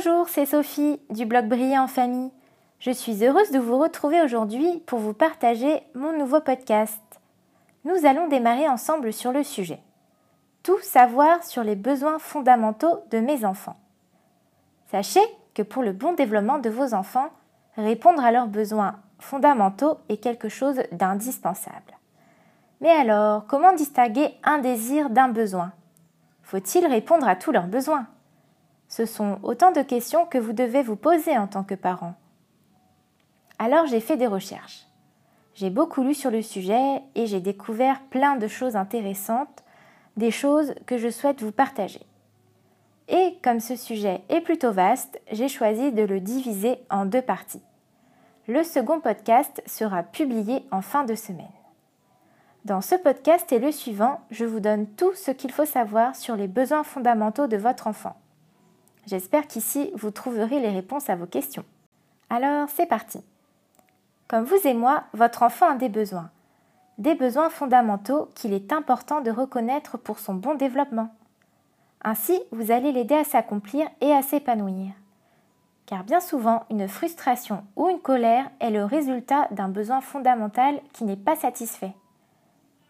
Bonjour, c'est Sophie du blog Briller en famille. Je suis heureuse de vous retrouver aujourd'hui pour vous partager mon nouveau podcast. Nous allons démarrer ensemble sur le sujet. Tout savoir sur les besoins fondamentaux de mes enfants. Sachez que pour le bon développement de vos enfants, répondre à leurs besoins fondamentaux est quelque chose d'indispensable. Mais alors, comment distinguer un désir d'un besoin? Faut-il répondre à tous leurs besoins? Ce sont autant de questions que vous devez vous poser en tant que parent. Alors j'ai fait des recherches. J'ai beaucoup lu sur le sujet et j'ai découvert plein de choses intéressantes, des choses que je souhaite vous partager. Et comme ce sujet est plutôt vaste, j'ai choisi de le diviser en deux parties. Le second podcast sera publié en fin de semaine. Dans ce podcast et le suivant, je vous donne tout ce qu'il faut savoir sur les besoins fondamentaux de votre enfant. J'espère qu'ici, vous trouverez les réponses à vos questions. Alors, c'est parti. Comme vous et moi, votre enfant a des besoins. Des besoins fondamentaux qu'il est important de reconnaître pour son bon développement. Ainsi, vous allez l'aider à s'accomplir et à s'épanouir. Car bien souvent, une frustration ou une colère est le résultat d'un besoin fondamental qui n'est pas satisfait.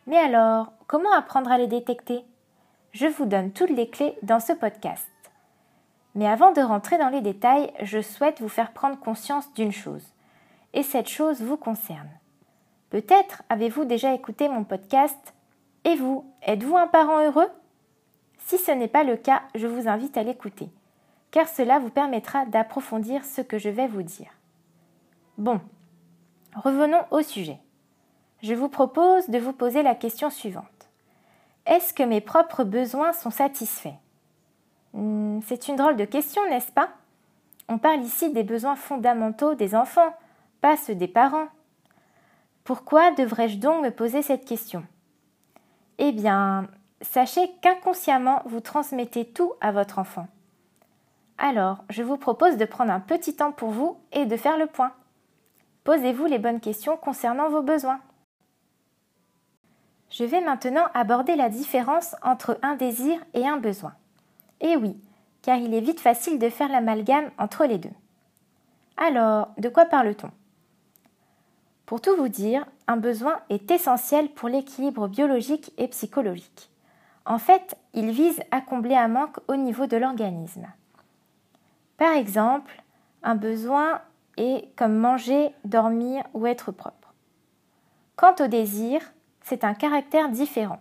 Mais alors, comment apprendre à les détecter? Je vous donne toutes les clés dans ce podcast. Mais avant de rentrer dans les détails, je souhaite vous faire prendre conscience d'une chose. Et cette chose vous concerne. Peut-être avez-vous déjà écouté mon podcast Et vous, êtes-vous un parent heureux? Si ce n'est pas le cas, je vous invite à l'écouter, car cela vous permettra d'approfondir ce que je vais vous dire. Bon, revenons au sujet je vous propose de vous poser la question suivante. Est-ce que mes propres besoins sont satisfaits? Hmm, C'est une drôle de question, n'est-ce pas? On parle ici des besoins fondamentaux des enfants, pas ceux des parents. Pourquoi devrais-je donc me poser cette question? Eh bien, sachez qu'inconsciemment, vous transmettez tout à votre enfant. Alors, je vous propose de prendre un petit temps pour vous et de faire le point. Posez-vous les bonnes questions concernant vos besoins. Je vais maintenant aborder la différence entre un désir et un besoin. Et oui, car il est vite facile de faire l'amalgame entre les deux. Alors, de quoi parle-t-on? Pour tout vous dire, un besoin est essentiel pour l'équilibre biologique et psychologique. En fait, il vise à combler un manque au niveau de l'organisme. Par exemple, un besoin est comme manger, dormir ou être propre. Quant au désir, c'est un caractère différent.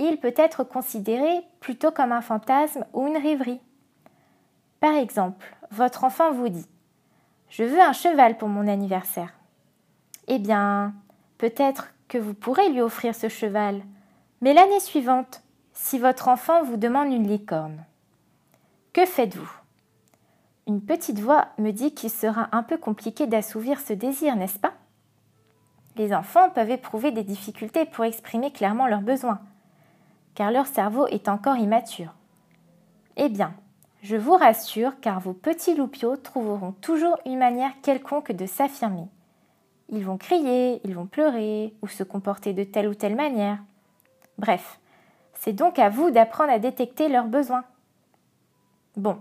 Il peut être considéré plutôt comme un fantasme ou une rêverie. Par exemple, votre enfant vous dit ⁇ Je veux un cheval pour mon anniversaire ⁇ Eh bien, peut-être que vous pourrez lui offrir ce cheval, mais l'année suivante, si votre enfant vous demande une licorne, que faites-vous? Une petite voix me dit qu'il sera un peu compliqué d'assouvir ce désir, n'est-ce pas? Les enfants peuvent éprouver des difficultés pour exprimer clairement leurs besoins, car leur cerveau est encore immature. Eh bien, je vous rassure car vos petits loupiaux trouveront toujours une manière quelconque de s'affirmer. Ils vont crier, ils vont pleurer ou se comporter de telle ou telle manière. Bref, c'est donc à vous d'apprendre à détecter leurs besoins. Bon,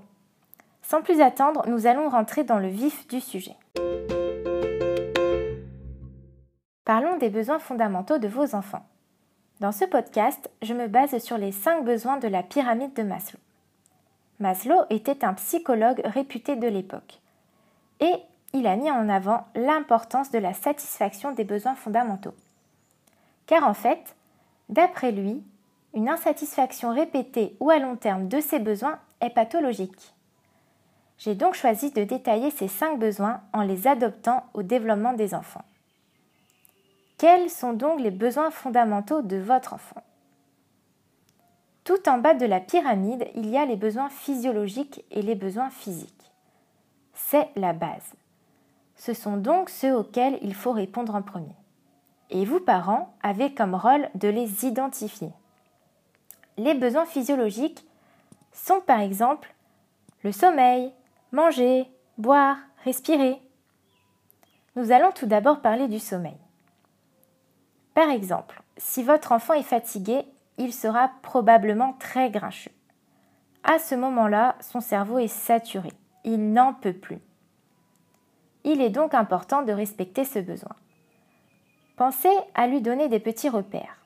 sans plus attendre, nous allons rentrer dans le vif du sujet. Parlons des besoins fondamentaux de vos enfants. Dans ce podcast, je me base sur les cinq besoins de la pyramide de Maslow. Maslow était un psychologue réputé de l'époque et il a mis en avant l'importance de la satisfaction des besoins fondamentaux. Car en fait, d'après lui, une insatisfaction répétée ou à long terme de ces besoins est pathologique. J'ai donc choisi de détailler ces cinq besoins en les adoptant au développement des enfants. Quels sont donc les besoins fondamentaux de votre enfant? Tout en bas de la pyramide, il y a les besoins physiologiques et les besoins physiques. C'est la base. Ce sont donc ceux auxquels il faut répondre en premier. Et vous, parents, avez comme rôle de les identifier. Les besoins physiologiques sont par exemple le sommeil, manger, boire, respirer. Nous allons tout d'abord parler du sommeil. Par exemple, si votre enfant est fatigué, il sera probablement très grincheux. À ce moment-là, son cerveau est saturé. il n'en peut plus. Il est donc important de respecter ce besoin. Pensez à lui donner des petits repères.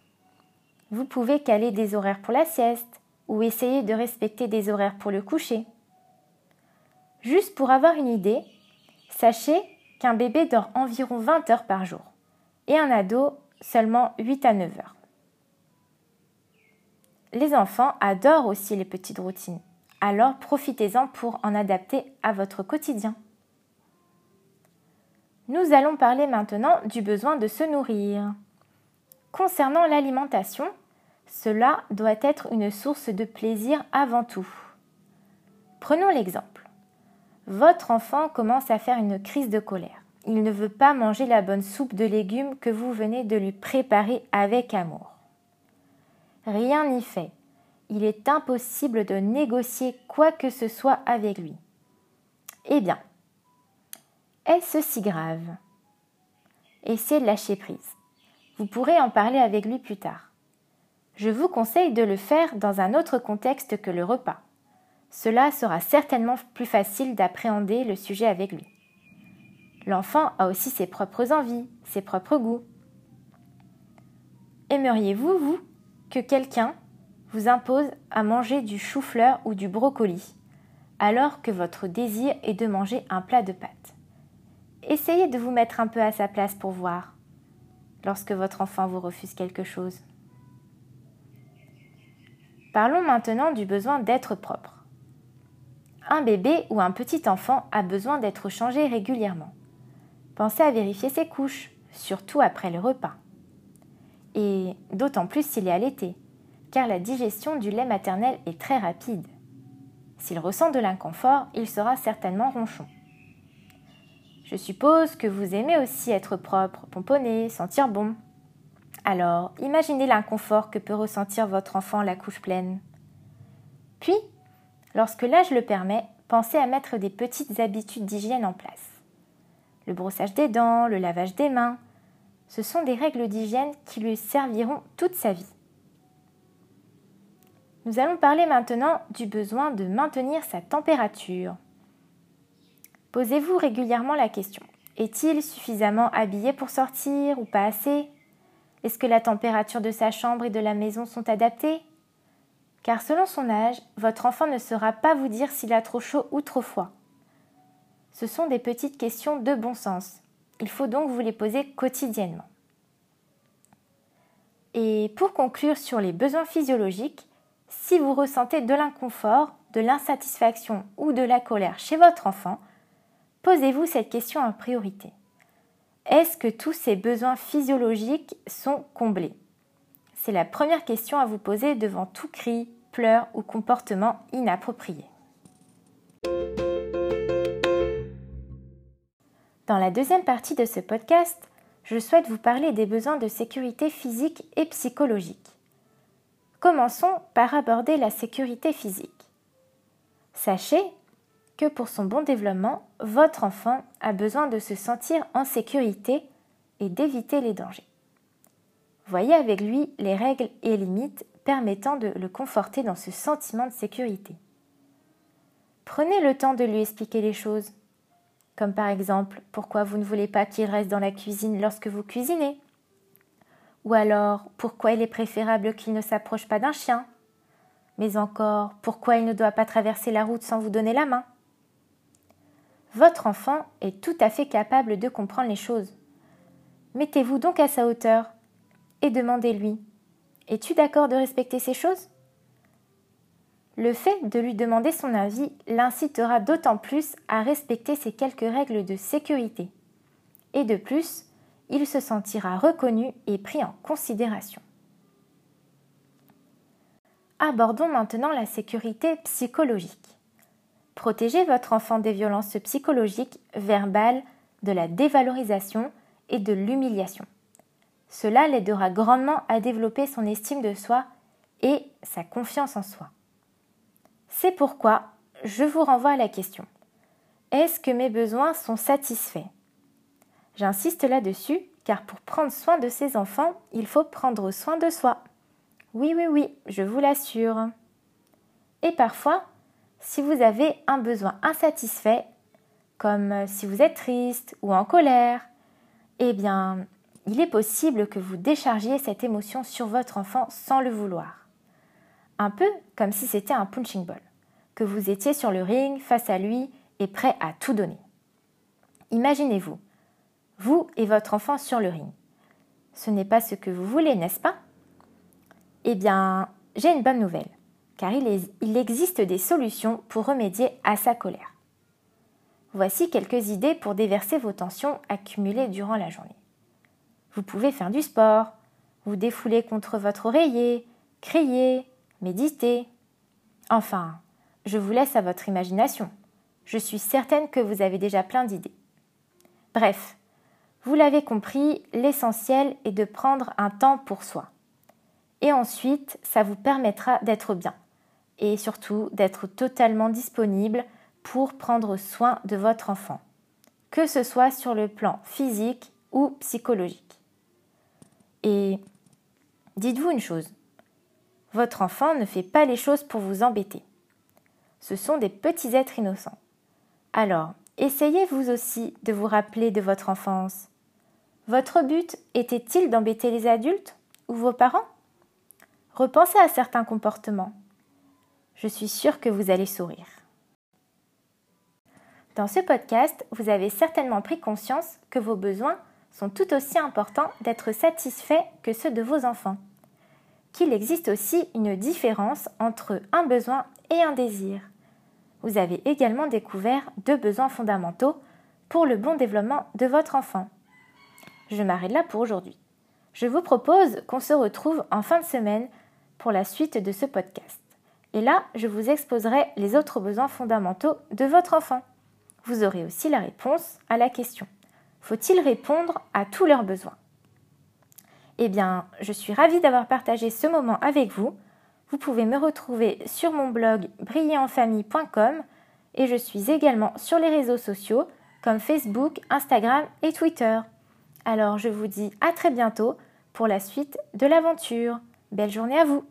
Vous pouvez caler des horaires pour la sieste ou essayer de respecter des horaires pour le coucher. Juste pour avoir une idée, sachez qu'un bébé dort environ 20 heures par jour et un ado seulement 8 à 9 heures. Les enfants adorent aussi les petites routines, alors profitez-en pour en adapter à votre quotidien. Nous allons parler maintenant du besoin de se nourrir. Concernant l'alimentation, cela doit être une source de plaisir avant tout. Prenons l'exemple. Votre enfant commence à faire une crise de colère. Il ne veut pas manger la bonne soupe de légumes que vous venez de lui préparer avec amour. Rien n'y fait. Il est impossible de négocier quoi que ce soit avec lui. Eh bien, est-ce si grave? Essayez de lâcher prise. Vous pourrez en parler avec lui plus tard. Je vous conseille de le faire dans un autre contexte que le repas. Cela sera certainement plus facile d'appréhender le sujet avec lui. L'enfant a aussi ses propres envies, ses propres goûts. Aimeriez-vous, vous, que quelqu'un vous impose à manger du chou-fleur ou du brocoli, alors que votre désir est de manger un plat de pâtes? Essayez de vous mettre un peu à sa place pour voir lorsque votre enfant vous refuse quelque chose. Parlons maintenant du besoin d'être propre. Un bébé ou un petit enfant a besoin d'être changé régulièrement. Pensez à vérifier ses couches, surtout après le repas. Et d'autant plus s'il est allaité, car la digestion du lait maternel est très rapide. S'il ressent de l'inconfort, il sera certainement ronchon. Je suppose que vous aimez aussi être propre, pomponner, sentir bon. Alors, imaginez l'inconfort que peut ressentir votre enfant la couche pleine. Puis, lorsque l'âge le permet, pensez à mettre des petites habitudes d'hygiène en place. Le brossage des dents, le lavage des mains, ce sont des règles d'hygiène qui lui serviront toute sa vie. Nous allons parler maintenant du besoin de maintenir sa température. Posez-vous régulièrement la question. Est-il suffisamment habillé pour sortir ou pas assez? Est-ce que la température de sa chambre et de la maison sont adaptées? Car selon son âge, votre enfant ne saura pas vous dire s'il a trop chaud ou trop froid. Ce sont des petites questions de bon sens. Il faut donc vous les poser quotidiennement. Et pour conclure sur les besoins physiologiques, si vous ressentez de l'inconfort, de l'insatisfaction ou de la colère chez votre enfant, Posez-vous cette question en priorité. Est-ce que tous ces besoins physiologiques sont comblés? C'est la première question à vous poser devant tout cri, pleur ou comportement inapproprié. Dans la deuxième partie de ce podcast, je souhaite vous parler des besoins de sécurité physique et psychologique. Commençons par aborder la sécurité physique. Sachez que pour son bon développement, votre enfant a besoin de se sentir en sécurité et d'éviter les dangers. Voyez avec lui les règles et limites permettant de le conforter dans ce sentiment de sécurité. Prenez le temps de lui expliquer les choses, comme par exemple pourquoi vous ne voulez pas qu'il reste dans la cuisine lorsque vous cuisinez, ou alors pourquoi il est préférable qu'il ne s'approche pas d'un chien, mais encore pourquoi il ne doit pas traverser la route sans vous donner la main? Votre enfant est tout à fait capable de comprendre les choses. Mettez-vous donc à sa hauteur et demandez-lui Es-tu d'accord de respecter ces choses? Le fait de lui demander son avis l'incitera d'autant plus à respecter ces quelques règles de sécurité. Et de plus, il se sentira reconnu et pris en considération. Abordons maintenant la sécurité psychologique. Protégez votre enfant des violences psychologiques, verbales, de la dévalorisation et de l'humiliation. Cela l'aidera grandement à développer son estime de soi et sa confiance en soi. C'est pourquoi je vous renvoie à la question. Est-ce que mes besoins sont satisfaits? J'insiste là-dessus car pour prendre soin de ses enfants, il faut prendre soin de soi. Oui, oui, oui, je vous l'assure. Et parfois, si vous avez un besoin insatisfait, comme si vous êtes triste ou en colère, eh bien, il est possible que vous déchargiez cette émotion sur votre enfant sans le vouloir. Un peu comme si c'était un punching ball, que vous étiez sur le ring face à lui et prêt à tout donner. Imaginez-vous, vous et votre enfant sur le ring. Ce n'est pas ce que vous voulez, n'est-ce pas? Eh bien, j'ai une bonne nouvelle, car il, il, existe des solutions pour remédier à sa colère. Voici quelques idées pour déverser vos tensions accumulées durant la journée. Vous pouvez faire du sport, vous défouler contre votre oreiller, crier, méditer. Enfin, je vous laisse à votre imagination. Je suis certaine que vous avez déjà plein d'idées. Bref, vous l'avez compris, l'essentiel est de prendre un temps pour soi. Et ensuite, ça vous permettra d'être bien et surtout d'être totalement disponible pour prendre soin de votre enfant, que ce soit sur le plan physique ou psychologique. Et dites-vous une chose, votre enfant ne fait pas les choses pour vous embêter. Ce sont des petits êtres innocents. Alors, essayez vous aussi de vous rappeler de votre enfance. Votre but était-il d'embêter les adultes ou vos parents? Repensez à certains comportements. Je suis sûre que vous allez sourire. Dans ce podcast, vous avez certainement pris conscience que vos besoins sont tout aussi importants d'être satisfaits que ceux de vos enfants. Qu'il existe aussi une différence entre un besoin et un désir. Vous avez également découvert deux besoins fondamentaux pour le bon développement de votre enfant. Je m'arrête là pour aujourd'hui. Je vous propose qu'on se retrouve en fin de semaine pour la suite de ce podcast. Et là, je vous exposerai les autres besoins fondamentaux de votre enfant. Vous aurez aussi la réponse à la question. Faut-il répondre à tous leurs besoins? Eh bien, je suis ravie d'avoir partagé ce moment avec vous. Vous pouvez me retrouver sur mon blog brillerenfamille.com et je suis également sur les réseaux sociaux comme Facebook, Instagram et Twitter. Alors je vous dis à très bientôt pour la suite de l'aventure. Belle journée à vous